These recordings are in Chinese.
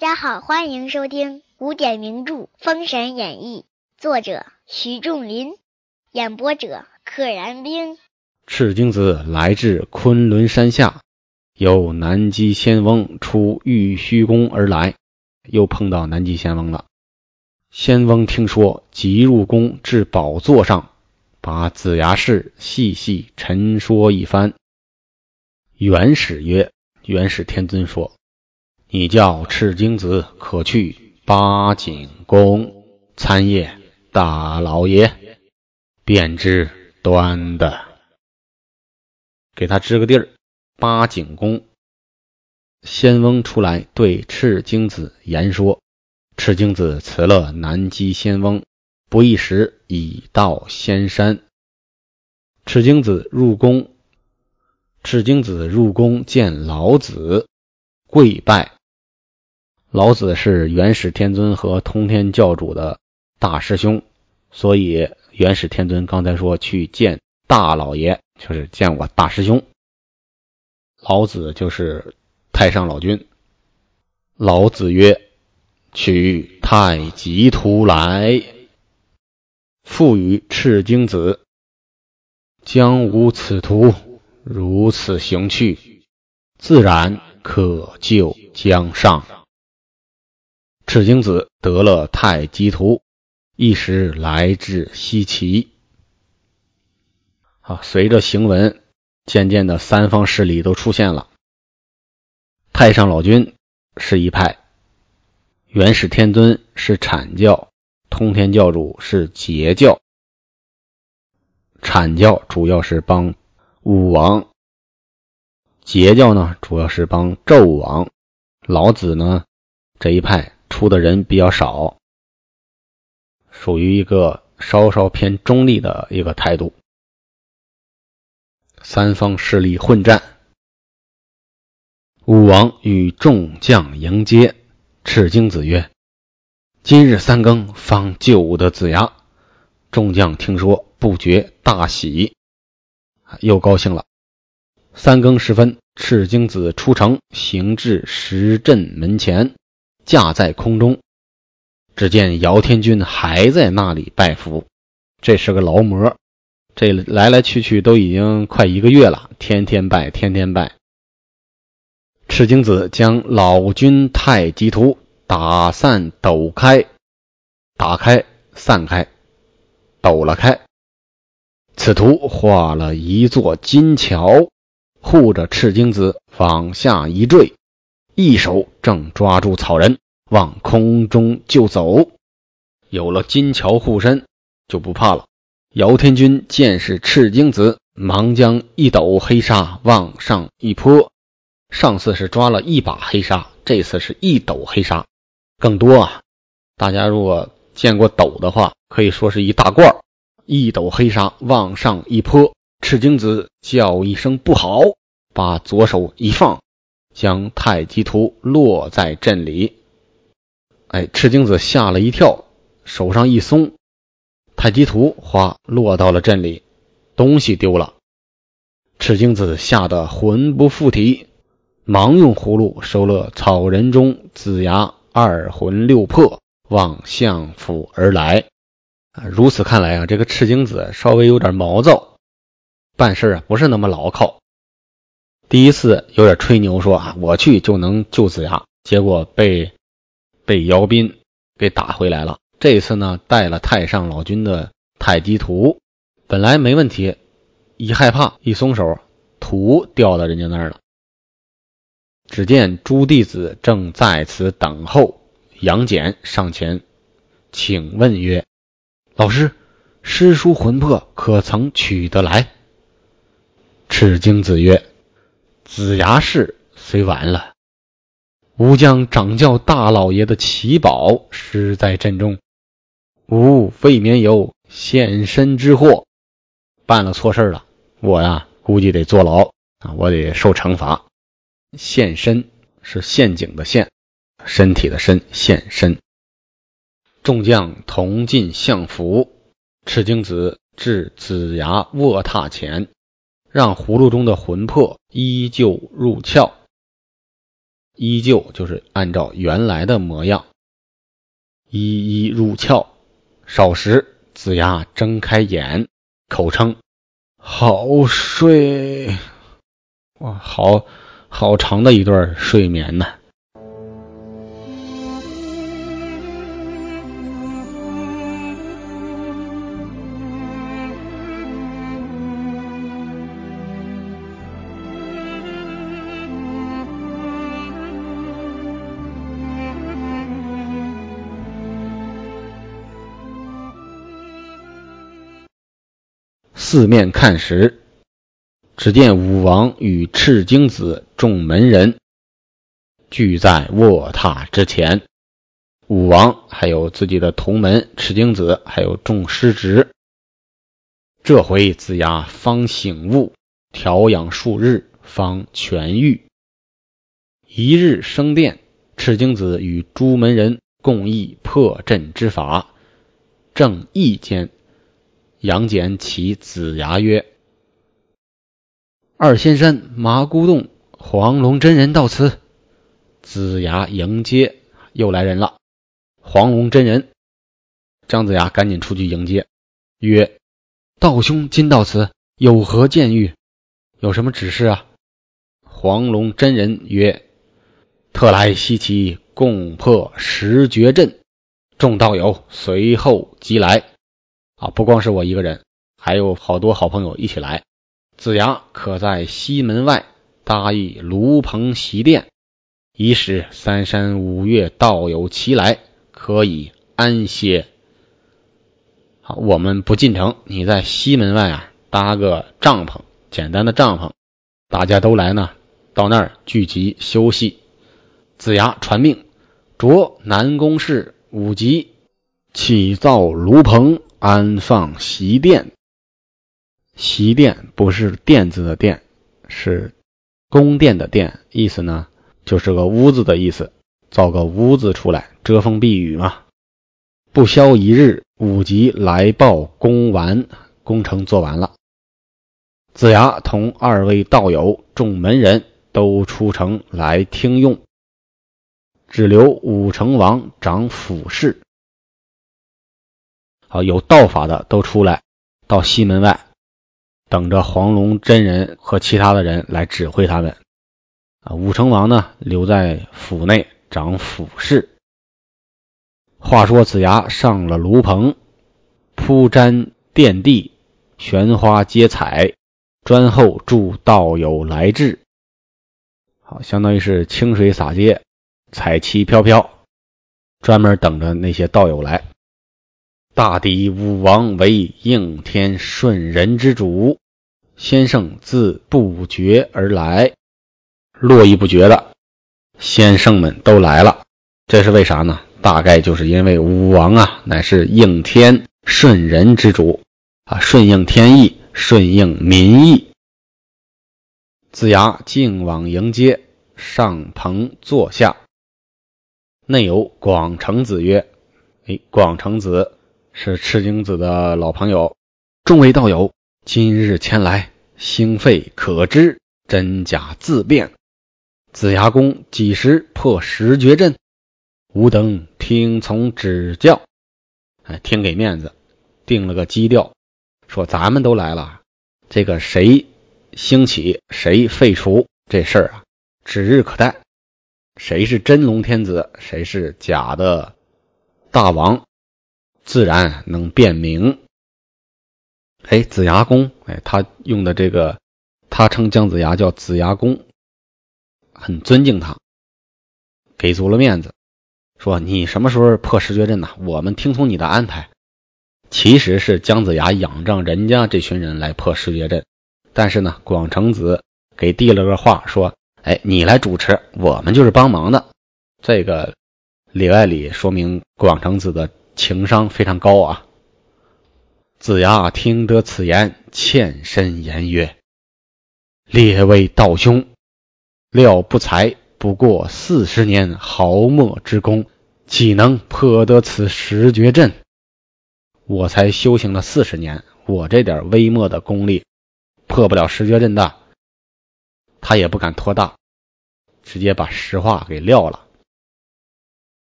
大家好，欢迎收听古典名著《封神演义》，作者徐仲林，演播者可燃冰。赤精子来至昆仑山下，由南极仙翁出玉虚宫而来，又碰到南极仙翁了。仙翁听说，即入宫至宝座上，把子牙事细细陈说一番。元始曰：“元始天尊说。”你叫赤精子，可去八景宫参谒大老爷，便知端的。给他支个地儿，八景宫。仙翁出来对赤精子言说：“赤精子辞了南极仙翁，不一时已到仙山。”赤精子入宫，赤精子入宫见老子，跪拜。老子是元始天尊和通天教主的大师兄，所以元始天尊刚才说去见大老爷，就是见我大师兄。老子就是太上老君。老子曰：“取太极图来，赋予赤精子。将无此图，如此行去，自然可救江上。”赤精子得了太极图，一时来至西岐。啊，随着行文，渐渐的三方势力都出现了。太上老君是一派，元始天尊是阐教，通天教主是截教。阐教主要是帮武王，截教呢主要是帮纣王。老子呢这一派。出的人比较少，属于一个稍稍偏中立的一个态度。三方势力混战，武王与众将迎接。赤精子曰：“今日三更方救得子牙。”众将听说，不觉大喜，又高兴了。三更时分，赤精子出城，行至石阵门前。架在空中，只见姚天军还在那里拜服。这是个劳模，这来来去去都已经快一个月了，天天拜，天天拜。赤精子将老君太极图打散抖开，打开散开，抖了开。此图画了一座金桥，护着赤精子往下一坠。一手正抓住草人，往空中就走。有了金桥护身，就不怕了。姚天军见是赤精子，忙将一斗黑沙往上一泼。上次是抓了一把黑沙，这次是一斗黑沙，更多啊！大家如果见过斗的话，可以说是一大罐。一斗黑沙往上一泼，赤精子叫一声不好，把左手一放。将太极图落在阵里，哎，赤精子吓了一跳，手上一松，太极图哗落到了阵里，东西丢了。赤精子吓得魂不附体，忙用葫芦收了草人中子牙二魂六魄，往相府而来。如此看来啊，这个赤精子稍微有点毛躁，办事啊不是那么牢靠。第一次有点吹牛，说啊我去就能救子牙，结果被被姚斌给打回来了。这次呢带了太上老君的太极图，本来没问题，一害怕一松手，图掉到人家那儿了。只见朱弟子正在此等候，杨戬上前请问曰：“老师，师叔魂魄可曾取得来？”赤精子曰。子牙氏虽完了，吾将掌教大老爷的奇宝施在阵中，吾未免有现身之祸。办了错事了，我呀估计得坐牢啊，我得受惩罚。现身是陷阱的陷，身体的身，现身。众将同进相府，赤精子至子牙卧榻前。让葫芦中的魂魄依旧入窍。依旧就是按照原来的模样，一一入窍。少时，子牙睁开眼，口称：“好睡。”哇，好好长的一段睡眠呢。四面看时，只见武王与赤精子众门人聚在卧榻之前。武王还有自己的同门赤精子，还有众师侄。这回子牙方醒悟，调养数日，方痊愈。一日升殿，赤精子与诸门人共议破阵之法，正议间。杨戬启子牙曰：“二仙山麻姑洞黄龙真人到此。”子牙迎接，又来人了。黄龙真人，姜子牙赶紧出去迎接，曰：“道兄今到此，有何见遇？有什么指示啊？”黄龙真人曰：“特来西岐共破十绝阵，众道友随后即来。”啊，不光是我一个人，还有好多好朋友一起来。子牙可在西门外搭一炉棚席殿，以使三山五岳道友齐来，可以安歇。好，我们不进城，你在西门外啊搭个帐篷，简单的帐篷，大家都来呢，到那儿聚集休息。子牙传命，着南宫氏五吉起造炉棚。安放席殿，席殿不是垫子的垫，是宫殿的殿，意思呢就是个屋子的意思，造个屋子出来遮风避雨嘛。不消一日，武吉来报工完，工程做完了。子牙同二位道友、众门人都出城来听用，只留武成王掌府事。好，有道法的都出来，到西门外等着黄龙真人和其他的人来指挥他们。啊，武成王呢留在府内掌府事。话说子牙上了炉棚，铺毡垫地，悬花接彩，专候助道友来至。好，相当于是清水洒街，彩旗飘飘，专门等着那些道友来。大抵武王为应天顺人之主，先生自不觉而来，络绎不绝的先生们都来了。这是为啥呢？大概就是因为武王啊，乃是应天顺人之主啊，顺应天意，顺应民意。子牙径往迎接，上棚坐下。内有广成子曰：“哎，广成子。”是赤精子的老朋友，众位道友今日前来，兴废可知，真假自辩。子牙公几时破十绝阵？吾等听从指教。哎，挺给面子，定了个基调，说咱们都来了，这个谁兴起，谁废除这事儿啊，指日可待。谁是真龙天子，谁是假的大王？自然能辨明。哎，子牙公，哎，他用的这个，他称姜子牙叫子牙公，很尊敬他，给足了面子，说你什么时候破十绝阵呢？我们听从你的安排。其实是姜子牙仰仗人家这群人来破十绝阵，但是呢，广成子给递了个话，说，哎，你来主持，我们就是帮忙的。这个里外里说明广成子的。情商非常高啊！子牙听得此言，欠身言曰：“列位道兄，料不才不过四十年毫末之功，岂能破得此十绝阵？我才修行了四十年，我这点微末的功力，破不了十绝阵的。他也不敢托大，直接把实话给撂了。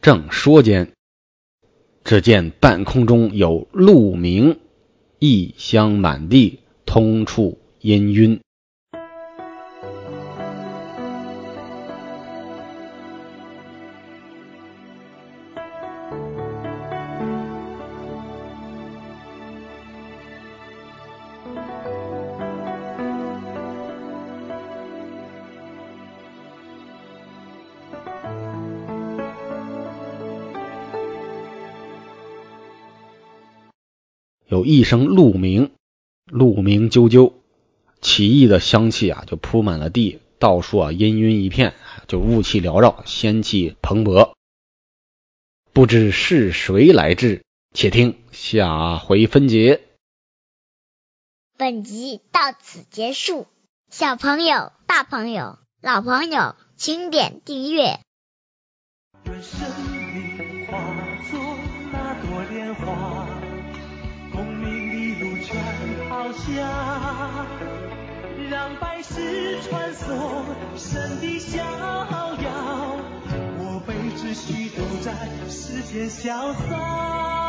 正说间，只见半空中有鹿鸣，异香满地，通处氤氲。有一声鹿鸣，鹿鸣啾啾，奇异的香气啊，就铺满了地，到处啊氤氲一片，就雾气缭绕，仙气蓬勃。不知是谁来至？且听下回分解。本集到此结束，小朋友、大朋友、老朋友，请点订阅。愿生命化作那朵莲花，家，让百世传颂神的逍遥。我辈只需都在世间潇洒。